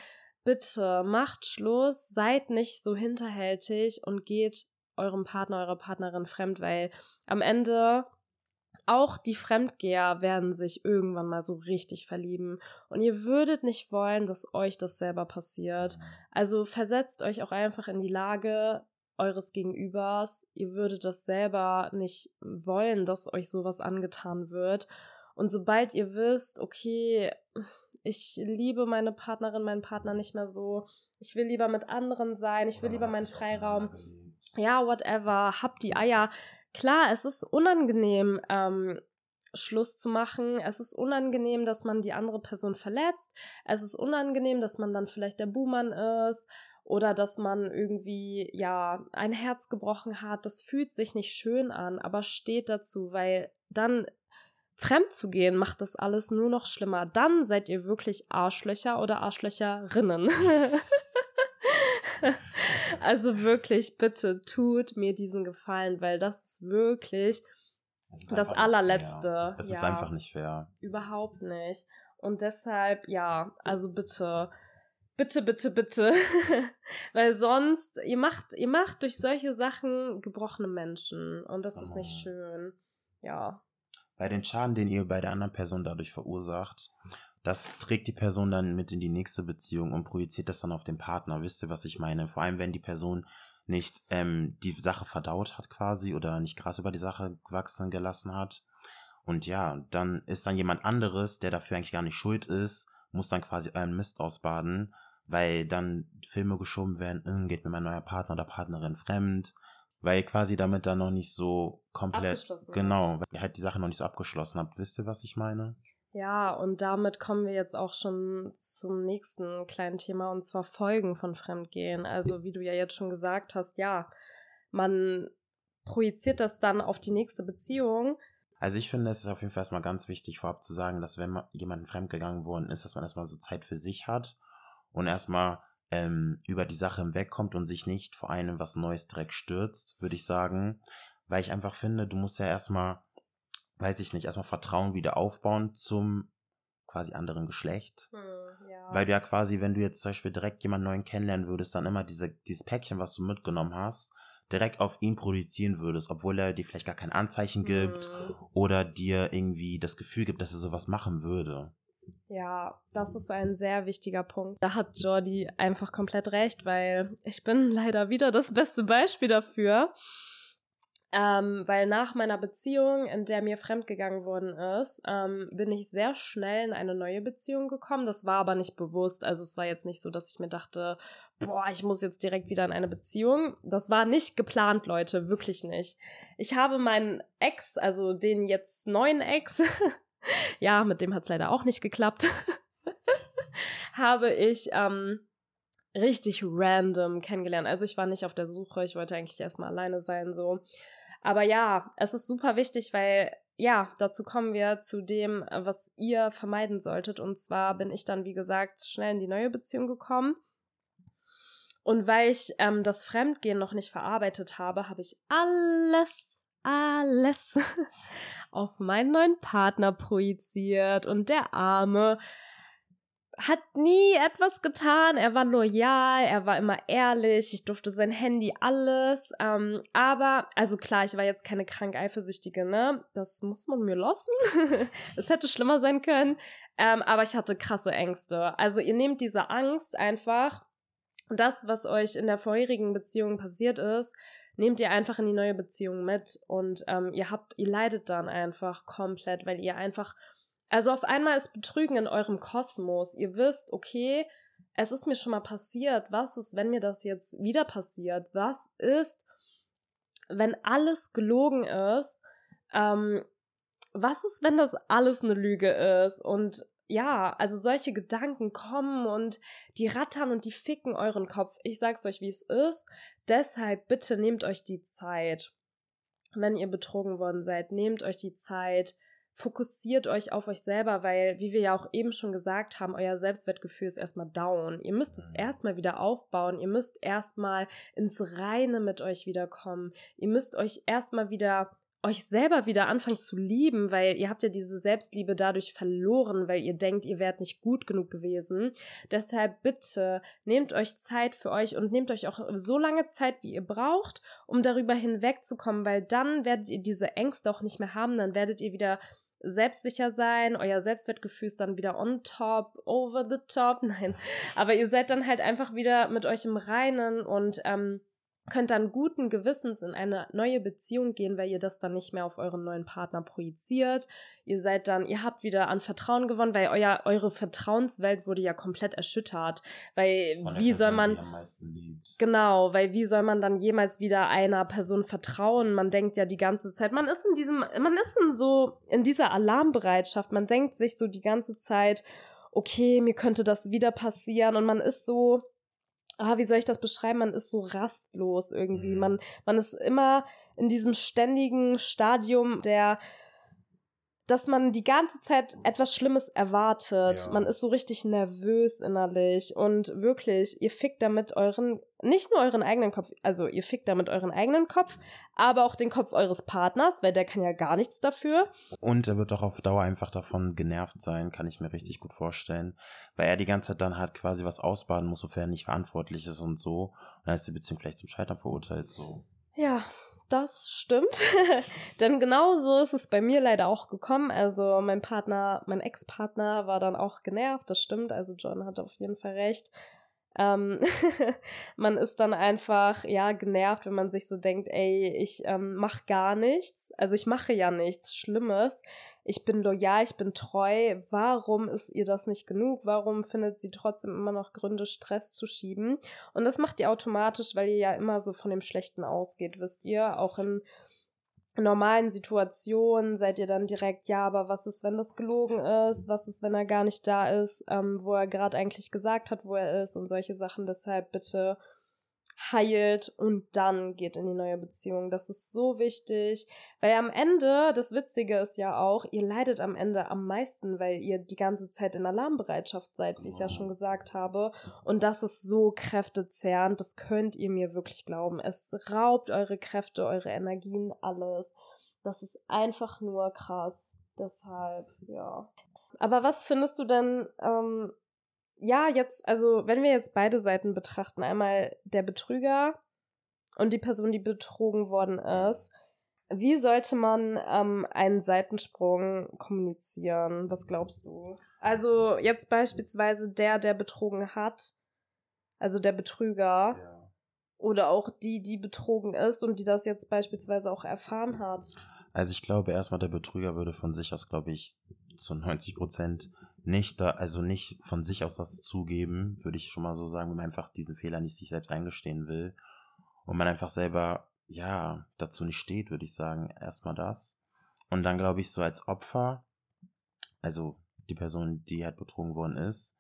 A: bitte macht Schluss, seid nicht so hinterhältig und geht eurem Partner, eurer Partnerin fremd, weil am Ende auch die Fremdgeher werden sich irgendwann mal so richtig verlieben. Und ihr würdet nicht wollen, dass euch das selber passiert. Also versetzt euch auch einfach in die Lage eures Gegenübers. Ihr würdet das selber nicht wollen, dass euch sowas angetan wird. Und sobald ihr wisst, okay, ich liebe meine Partnerin, meinen Partner nicht mehr so, ich will lieber mit anderen sein, ich will lieber meinen Freiraum ja, whatever, hab die Eier. Klar, es ist unangenehm, ähm, Schluss zu machen. Es ist unangenehm, dass man die andere Person verletzt. Es ist unangenehm, dass man dann vielleicht der Buhmann ist oder dass man irgendwie, ja, ein Herz gebrochen hat. Das fühlt sich nicht schön an, aber steht dazu, weil dann fremd zu gehen macht das alles nur noch schlimmer. Dann seid ihr wirklich Arschlöcher oder Arschlöcherinnen. also wirklich, bitte tut mir diesen Gefallen, weil das ist wirklich das, das allerletzte.
B: Es ja, ist einfach nicht fair.
A: Überhaupt nicht. Und deshalb, ja, also bitte, bitte, bitte, bitte. weil sonst, ihr macht, ihr macht durch solche Sachen gebrochene Menschen. Und das ist nicht schön. Ja.
B: Bei den Schaden, den ihr bei der anderen Person dadurch verursacht, das trägt die Person dann mit in die nächste Beziehung und projiziert das dann auf den Partner. Wisst ihr, was ich meine? Vor allem, wenn die Person nicht ähm, die Sache verdaut hat quasi oder nicht krass über die Sache gewachsen gelassen hat. Und ja, dann ist dann jemand anderes, der dafür eigentlich gar nicht schuld ist, muss dann quasi euren Mist ausbaden, weil dann Filme geschoben werden, hm, geht mir mein neuer Partner oder Partnerin fremd, weil ihr quasi damit dann noch nicht so komplett, genau, weil ihr halt die Sache noch nicht so abgeschlossen habt. Wisst ihr, was ich meine?
A: Ja, und damit kommen wir jetzt auch schon zum nächsten kleinen Thema und zwar Folgen von Fremdgehen. Also wie du ja jetzt schon gesagt hast, ja, man projiziert das dann auf die nächste Beziehung.
B: Also ich finde, es ist auf jeden Fall erstmal ganz wichtig vorab zu sagen, dass wenn man jemanden fremdgegangen worden ist, dass man erstmal so Zeit für sich hat und erstmal ähm, über die Sache hinwegkommt und sich nicht vor einem was Neues direkt stürzt, würde ich sagen. Weil ich einfach finde, du musst ja erstmal weiß ich nicht, erstmal Vertrauen wieder aufbauen zum quasi anderen Geschlecht. Hm, ja. Weil du ja quasi, wenn du jetzt zum Beispiel direkt jemanden neuen kennenlernen würdest, dann immer diese, dieses Päckchen, was du mitgenommen hast, direkt auf ihn produzieren würdest, obwohl er dir vielleicht gar kein Anzeichen gibt hm. oder dir irgendwie das Gefühl gibt, dass er sowas machen würde.
A: Ja, das ist ein sehr wichtiger Punkt. Da hat Jordi einfach komplett recht, weil ich bin leider wieder das beste Beispiel dafür. Ähm, weil nach meiner Beziehung, in der mir fremdgegangen worden ist, ähm, bin ich sehr schnell in eine neue Beziehung gekommen. Das war aber nicht bewusst. Also es war jetzt nicht so, dass ich mir dachte, boah, ich muss jetzt direkt wieder in eine Beziehung. Das war nicht geplant, Leute, wirklich nicht. Ich habe meinen Ex, also den jetzt neuen Ex, ja, mit dem hat es leider auch nicht geklappt, habe ich ähm, richtig random kennengelernt. Also ich war nicht auf der Suche, ich wollte eigentlich erstmal alleine sein, so. Aber ja, es ist super wichtig, weil ja, dazu kommen wir zu dem, was ihr vermeiden solltet. Und zwar bin ich dann, wie gesagt, schnell in die neue Beziehung gekommen. Und weil ich ähm, das Fremdgehen noch nicht verarbeitet habe, habe ich alles, alles auf meinen neuen Partner projiziert. Und der Arme hat nie etwas getan. Er war loyal, er war immer ehrlich, ich durfte sein Handy, alles. Ähm, aber, also klar, ich war jetzt keine krank Eifersüchtige, ne? Das muss man mir lassen. es hätte schlimmer sein können. Ähm, aber ich hatte krasse Ängste. Also ihr nehmt diese Angst einfach, das, was euch in der vorherigen Beziehung passiert ist, nehmt ihr einfach in die neue Beziehung mit und ähm, ihr habt, ihr leidet dann einfach komplett, weil ihr einfach also auf einmal ist Betrügen in eurem Kosmos. Ihr wisst, okay, es ist mir schon mal passiert. Was ist, wenn mir das jetzt wieder passiert? Was ist, wenn alles gelogen ist? Ähm, was ist, wenn das alles eine Lüge ist? Und ja, also solche Gedanken kommen und die rattern und die ficken euren Kopf. Ich sag's euch, wie es ist. Deshalb bitte nehmt euch die Zeit. Wenn ihr betrogen worden seid, nehmt euch die Zeit, fokussiert euch auf euch selber, weil, wie wir ja auch eben schon gesagt haben, euer Selbstwertgefühl ist erstmal down. Ihr müsst es mhm. erstmal wieder aufbauen. Ihr müsst erstmal ins Reine mit euch wiederkommen. Ihr müsst euch erstmal wieder euch selber wieder anfangen zu lieben, weil ihr habt ja diese Selbstliebe dadurch verloren, weil ihr denkt, ihr wärt nicht gut genug gewesen. Deshalb bitte nehmt euch Zeit für euch und nehmt euch auch so lange Zeit, wie ihr braucht, um darüber hinwegzukommen, weil dann werdet ihr diese Ängste auch nicht mehr haben, dann werdet ihr wieder selbstsicher sein, euer Selbstwertgefühl ist dann wieder on top, over the top, nein, aber ihr seid dann halt einfach wieder mit euch im Reinen und ähm, könnt dann guten Gewissens in eine neue Beziehung gehen, weil ihr das dann nicht mehr auf euren neuen Partner projiziert. Ihr seid dann, ihr habt wieder an Vertrauen gewonnen, weil euer, eure Vertrauenswelt wurde ja komplett erschüttert. Weil Von wie Person, soll man. Genau, weil wie soll man dann jemals wieder einer Person vertrauen? Man denkt ja die ganze Zeit, man ist in diesem, man ist in so, in dieser Alarmbereitschaft. Man denkt sich so die ganze Zeit, okay, mir könnte das wieder passieren und man ist so ah, wie soll ich das beschreiben? Man ist so rastlos irgendwie. Mhm. Man, man ist immer in diesem ständigen Stadium der dass man die ganze Zeit etwas Schlimmes erwartet. Ja. Man ist so richtig nervös innerlich und wirklich, ihr fickt damit euren, nicht nur euren eigenen Kopf, also ihr fickt damit euren eigenen Kopf, aber auch den Kopf eures Partners, weil der kann ja gar nichts dafür.
B: Und er wird auch auf Dauer einfach davon genervt sein, kann ich mir richtig gut vorstellen, weil er die ganze Zeit dann halt quasi was ausbaden muss, sofern er nicht verantwortlich ist und so. Und dann ist die Beziehung vielleicht zum Scheitern verurteilt, so.
A: Ja, das stimmt. Denn genau so ist es bei mir leider auch gekommen. Also mein Partner, mein Ex-Partner war dann auch genervt, das stimmt. Also John hat auf jeden Fall recht. Ähm, man ist dann einfach, ja, genervt, wenn man sich so denkt, ey, ich ähm, mach gar nichts. Also ich mache ja nichts Schlimmes ich bin loyal, ich bin treu, warum ist ihr das nicht genug? Warum findet sie trotzdem immer noch Gründe, Stress zu schieben? Und das macht ihr automatisch, weil ihr ja immer so von dem Schlechten ausgeht, wisst ihr? Auch in normalen Situationen seid ihr dann direkt, ja, aber was ist, wenn das gelogen ist? Was ist, wenn er gar nicht da ist, ähm, wo er gerade eigentlich gesagt hat, wo er ist und solche Sachen. Deshalb bitte heilt und dann geht in die neue Beziehung. Das ist so wichtig, weil am Ende, das Witzige ist ja auch, ihr leidet am Ende am meisten, weil ihr die ganze Zeit in Alarmbereitschaft seid, wie ich ja schon gesagt habe. Und das ist so kräftezehrend, das könnt ihr mir wirklich glauben. Es raubt eure Kräfte, eure Energien, alles. Das ist einfach nur krass. Deshalb, ja. Aber was findest du denn ähm, ja, jetzt, also wenn wir jetzt beide Seiten betrachten, einmal der Betrüger und die Person, die betrogen worden ist, wie sollte man ähm, einen Seitensprung kommunizieren? Was glaubst du? Also jetzt beispielsweise der, der betrogen hat, also der Betrüger. Ja. Oder auch die, die betrogen ist und die das jetzt beispielsweise auch erfahren hat.
B: Also ich glaube erstmal, der Betrüger würde von sich aus, glaube ich, zu 90 Prozent nicht da, also nicht von sich aus das zugeben, würde ich schon mal so sagen, wenn man einfach diesen Fehler nicht sich selbst eingestehen will und man einfach selber, ja, dazu nicht steht, würde ich sagen, erstmal das. Und dann glaube ich so als Opfer, also die Person, die halt betrogen worden ist,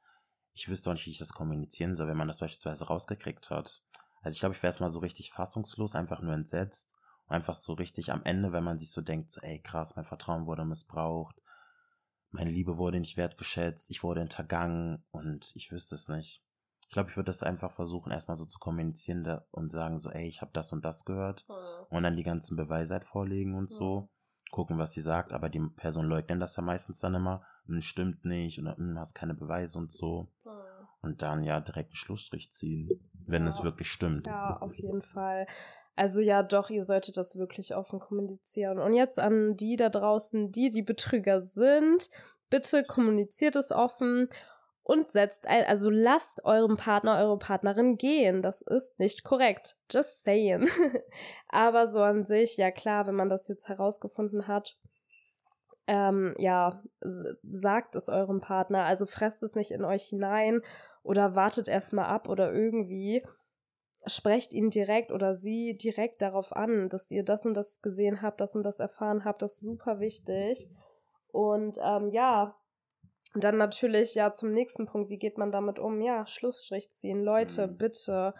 B: ich wüsste auch nicht, wie ich das kommunizieren soll, wenn man das beispielsweise rausgekriegt hat. Also ich glaube, ich wäre erstmal so richtig fassungslos, einfach nur entsetzt. Und einfach so richtig am Ende, wenn man sich so denkt, so, ey krass, mein Vertrauen wurde missbraucht, meine Liebe wurde nicht wertgeschätzt, ich wurde hintergangen und ich wüsste es nicht. Ich glaube, ich würde das einfach versuchen, erstmal so zu kommunizieren und sagen so, ey, ich habe das und das gehört. Mhm. Und dann die ganzen Beweise halt vorlegen und mhm. so. Gucken, was sie sagt. Aber die Person leugnen das ja meistens dann immer. Hm, stimmt nicht oder hm, hast keine Beweise und so. Mhm. Und dann ja direkt einen Schlussstrich ziehen, wenn ja. es wirklich stimmt.
A: Ja, auf jeden Fall. Also ja, doch, ihr solltet das wirklich offen kommunizieren. Und jetzt an die da draußen, die die Betrüger sind, bitte kommuniziert es offen und setzt ein, also lasst eurem Partner, eure Partnerin gehen. Das ist nicht korrekt. Just saying. Aber so an sich, ja klar, wenn man das jetzt herausgefunden hat, ähm, ja, sagt es eurem Partner, also fresst es nicht in euch hinein oder wartet erstmal ab oder irgendwie sprecht ihn direkt oder sie direkt darauf an, dass ihr das und das gesehen habt, das und das erfahren habt. Das ist super wichtig. Und ähm, ja, dann natürlich ja zum nächsten Punkt, wie geht man damit um? Ja, Schlussstrich ziehen. Leute, mhm. bitte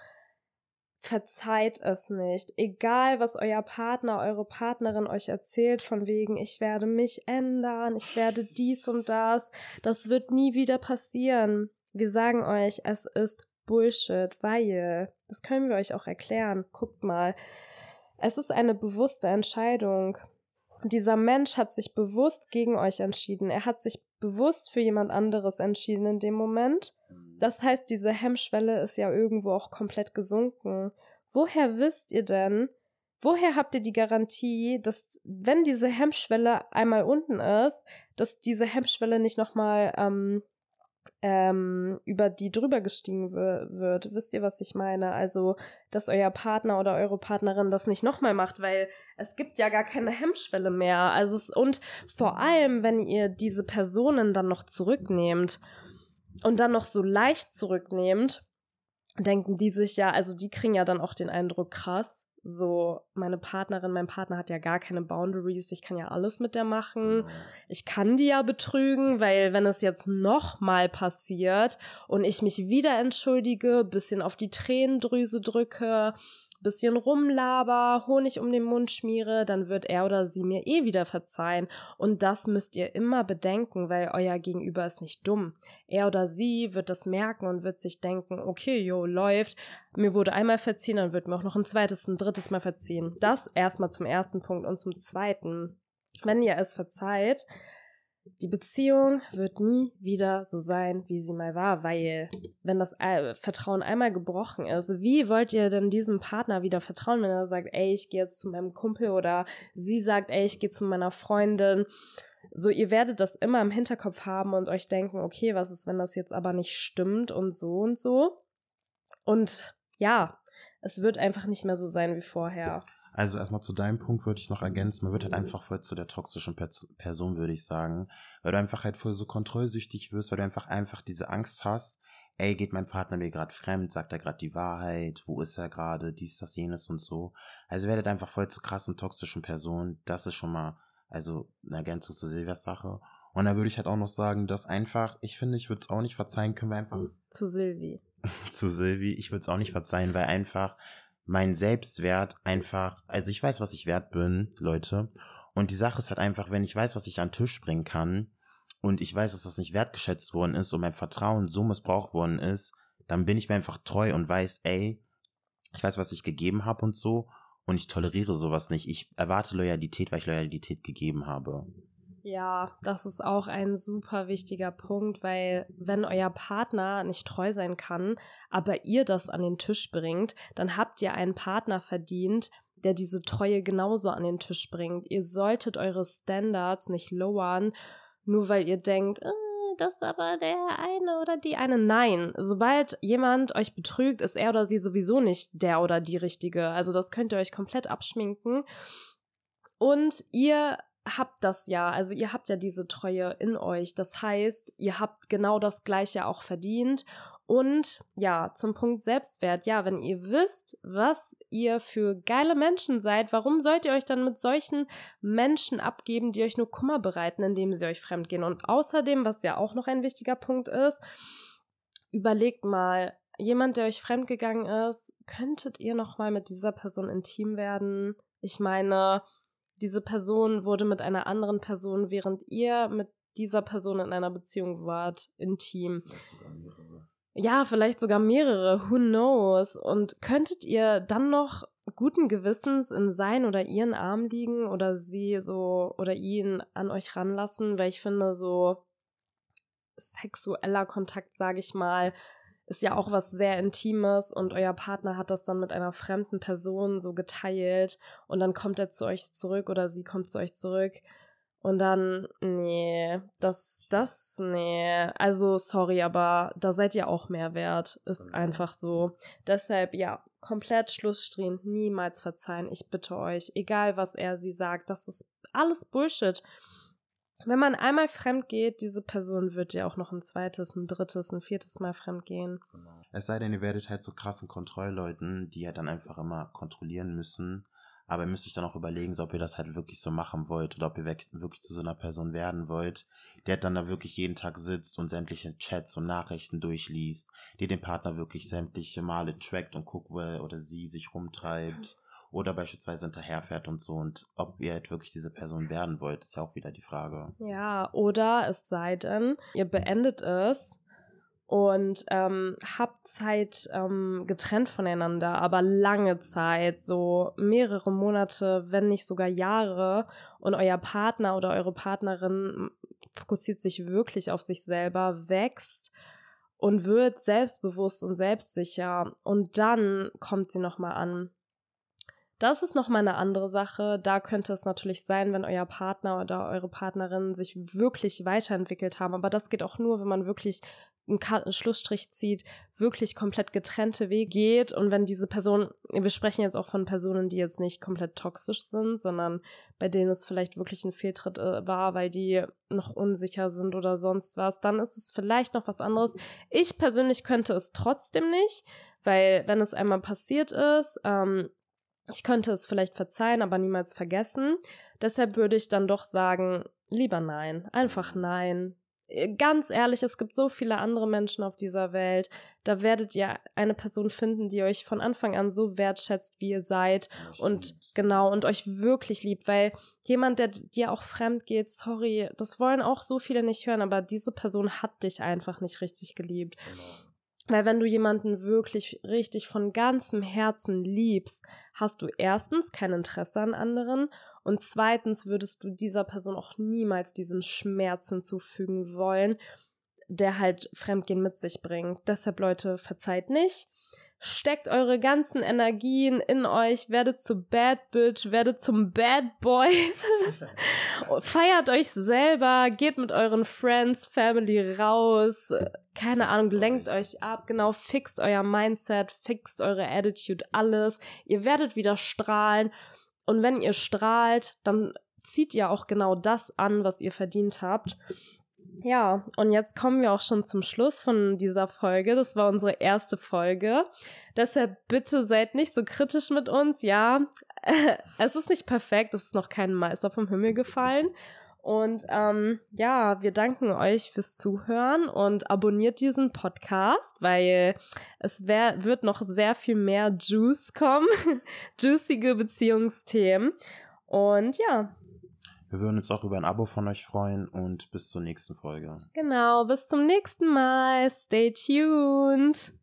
A: verzeiht es nicht. Egal, was euer Partner, eure Partnerin euch erzählt, von wegen, ich werde mich ändern, ich werde dies und das, das wird nie wieder passieren. Wir sagen euch, es ist Bullshit, weil, das können wir euch auch erklären, guckt mal, es ist eine bewusste Entscheidung. Dieser Mensch hat sich bewusst gegen euch entschieden. Er hat sich bewusst für jemand anderes entschieden in dem Moment. Das heißt, diese Hemmschwelle ist ja irgendwo auch komplett gesunken. Woher wisst ihr denn, woher habt ihr die Garantie, dass wenn diese Hemmschwelle einmal unten ist, dass diese Hemmschwelle nicht nochmal ähm, ähm, über die drüber gestiegen wird. Wisst ihr, was ich meine? Also, dass euer Partner oder eure Partnerin das nicht nochmal macht, weil es gibt ja gar keine Hemmschwelle mehr. Also, es, und vor allem, wenn ihr diese Personen dann noch zurücknehmt und dann noch so leicht zurücknehmt, denken die sich ja, also die kriegen ja dann auch den Eindruck, krass, so meine Partnerin, mein Partner hat ja gar keine Boundaries, ich kann ja alles mit der machen. Ich kann die ja betrügen, weil wenn es jetzt noch mal passiert und ich mich wieder entschuldige, bisschen auf die Tränendrüse drücke, bisschen rumlaber, Honig um den Mund schmiere, dann wird er oder sie mir eh wieder verzeihen. Und das müsst ihr immer bedenken, weil euer Gegenüber ist nicht dumm. Er oder sie wird das merken und wird sich denken, okay, jo, läuft. Mir wurde einmal verziehen, dann wird mir auch noch ein zweites, ein drittes Mal verziehen. Das erstmal zum ersten Punkt und zum zweiten. Wenn ihr es verzeiht, die Beziehung wird nie wieder so sein, wie sie mal war, weil wenn das Vertrauen einmal gebrochen ist, wie wollt ihr denn diesem Partner wieder vertrauen, wenn er sagt, ey, ich gehe jetzt zu meinem Kumpel oder sie sagt, ey, ich gehe zu meiner Freundin. So, ihr werdet das immer im Hinterkopf haben und euch denken, okay, was ist, wenn das jetzt aber nicht stimmt und so und so. Und ja, es wird einfach nicht mehr so sein wie vorher.
B: Also erstmal zu deinem Punkt würde ich noch ergänzen, man wird halt einfach voll zu der toxischen Person, würde ich sagen, weil du einfach halt voll so kontrollsüchtig wirst, weil du einfach einfach diese Angst hast, ey, geht mein Partner mir gerade fremd, sagt er gerade die Wahrheit, wo ist er gerade, dies, das, jenes und so. Also werdet einfach voll zu krassen toxischen Person, das ist schon mal, also eine Ergänzung zu Silvias Sache. Und da würde ich halt auch noch sagen, dass einfach, ich finde, ich würde es auch nicht verzeihen, können wir einfach.
A: Zu Silvi.
B: zu Silvi, ich würde es auch nicht verzeihen, weil einfach mein Selbstwert einfach, also ich weiß, was ich wert bin, Leute. Und die Sache ist halt einfach, wenn ich weiß, was ich an den Tisch bringen kann und ich weiß, dass das nicht wertgeschätzt worden ist und mein Vertrauen so missbraucht worden ist, dann bin ich mir einfach treu und weiß, ey, ich weiß, was ich gegeben habe und so und ich toleriere sowas nicht. Ich erwarte Loyalität, weil ich Loyalität gegeben habe.
A: Ja, das ist auch ein super wichtiger Punkt, weil wenn euer Partner nicht treu sein kann, aber ihr das an den Tisch bringt, dann habt ihr einen Partner verdient, der diese Treue genauso an den Tisch bringt. Ihr solltet eure Standards nicht lowern, nur weil ihr denkt, äh, das ist aber der eine oder die eine. Nein, sobald jemand euch betrügt, ist er oder sie sowieso nicht der oder die richtige. Also das könnt ihr euch komplett abschminken. Und ihr habt das ja, also ihr habt ja diese Treue in euch. Das heißt, ihr habt genau das Gleiche auch verdient und ja, zum Punkt Selbstwert. Ja, wenn ihr wisst, was ihr für geile Menschen seid, warum sollt ihr euch dann mit solchen Menschen abgeben, die euch nur Kummer bereiten, indem sie euch fremdgehen? Und außerdem, was ja auch noch ein wichtiger Punkt ist, überlegt mal, jemand, der euch fremdgegangen ist, könntet ihr noch mal mit dieser Person intim werden? Ich meine, diese Person wurde mit einer anderen Person, während ihr mit dieser Person in einer Beziehung wart, intim. Ja, vielleicht sogar mehrere, who knows? Und könntet ihr dann noch guten Gewissens in sein oder ihren Arm liegen oder sie so oder ihn an euch ranlassen? Weil ich finde, so sexueller Kontakt, sage ich mal, ist ja auch was sehr Intimes und euer Partner hat das dann mit einer fremden Person so geteilt und dann kommt er zu euch zurück oder sie kommt zu euch zurück und dann, nee, das, das, nee. Also, sorry, aber da seid ihr auch mehr wert. Ist einfach so. Deshalb, ja, komplett Schlussstrich, niemals verzeihen. Ich bitte euch, egal was er sie sagt, das ist alles Bullshit. Wenn man einmal fremd geht, diese Person wird ja auch noch ein zweites, ein drittes, ein viertes Mal fremd gehen.
B: Genau. Es sei denn, ihr werdet halt so krassen Kontrollleuten, die ja dann einfach immer kontrollieren müssen aber ihr müsst euch dann auch überlegen, so, ob ihr das halt wirklich so machen wollt oder ob ihr wirklich zu so einer Person werden wollt, der dann da wirklich jeden Tag sitzt und sämtliche Chats und Nachrichten durchliest, die den Partner wirklich sämtliche Male trackt und guckt, wo er oder sie sich rumtreibt oder beispielsweise hinterherfährt und so und ob ihr halt wirklich diese Person werden wollt, ist ja auch wieder die Frage.
A: Ja, oder es sei denn, ihr beendet es und ähm, habt Zeit ähm, getrennt voneinander, aber lange Zeit, so mehrere Monate, wenn nicht sogar Jahre und euer Partner oder eure Partnerin fokussiert sich wirklich auf sich selber, wächst und wird selbstbewusst und selbstsicher und dann kommt sie nochmal an. Das ist nochmal eine andere Sache. Da könnte es natürlich sein, wenn euer Partner oder eure Partnerin sich wirklich weiterentwickelt haben. Aber das geht auch nur, wenn man wirklich einen Schlussstrich zieht, wirklich komplett getrennte Wege geht und wenn diese Person, wir sprechen jetzt auch von Personen, die jetzt nicht komplett toxisch sind, sondern bei denen es vielleicht wirklich ein Fehltritt äh, war, weil die noch unsicher sind oder sonst was, dann ist es vielleicht noch was anderes. Ich persönlich könnte es trotzdem nicht, weil wenn es einmal passiert ist, ähm, ich könnte es vielleicht verzeihen, aber niemals vergessen. Deshalb würde ich dann doch sagen, lieber nein, einfach nein äh, ganz ehrlich, es gibt so viele andere Menschen auf dieser Welt. Da werdet ihr eine Person finden, die euch von Anfang an so wertschätzt, wie ihr seid und genau und euch wirklich liebt, weil jemand, der dir auch fremd geht, sorry, das wollen auch so viele nicht hören, aber diese Person hat dich einfach nicht richtig geliebt. Weil wenn du jemanden wirklich richtig von ganzem Herzen liebst, hast du erstens kein Interesse an anderen und zweitens würdest du dieser Person auch niemals diesen Schmerz hinzufügen wollen, der halt Fremdgehen mit sich bringt. Deshalb, Leute, verzeiht nicht. Steckt eure ganzen Energien in euch, werdet zu Bad Bitch, werdet zum Bad Boy. Feiert euch selber, geht mit euren Friends, Family raus. Keine Ahnung, lenkt euch ab, genau, fixt euer Mindset, fixt eure Attitude, alles. Ihr werdet wieder strahlen und wenn ihr strahlt, dann zieht ihr auch genau das an, was ihr verdient habt. Ja, und jetzt kommen wir auch schon zum Schluss von dieser Folge. Das war unsere erste Folge. Deshalb bitte seid nicht so kritisch mit uns. Ja, es ist nicht perfekt, es ist noch kein Meister vom Himmel gefallen. Und ähm, ja, wir danken euch fürs Zuhören und abonniert diesen Podcast, weil es wär, wird noch sehr viel mehr Juice kommen, juicige Beziehungsthemen. Und ja.
B: Wir würden uns auch über ein Abo von euch freuen und bis zur nächsten Folge.
A: Genau, bis zum nächsten Mal. Stay tuned.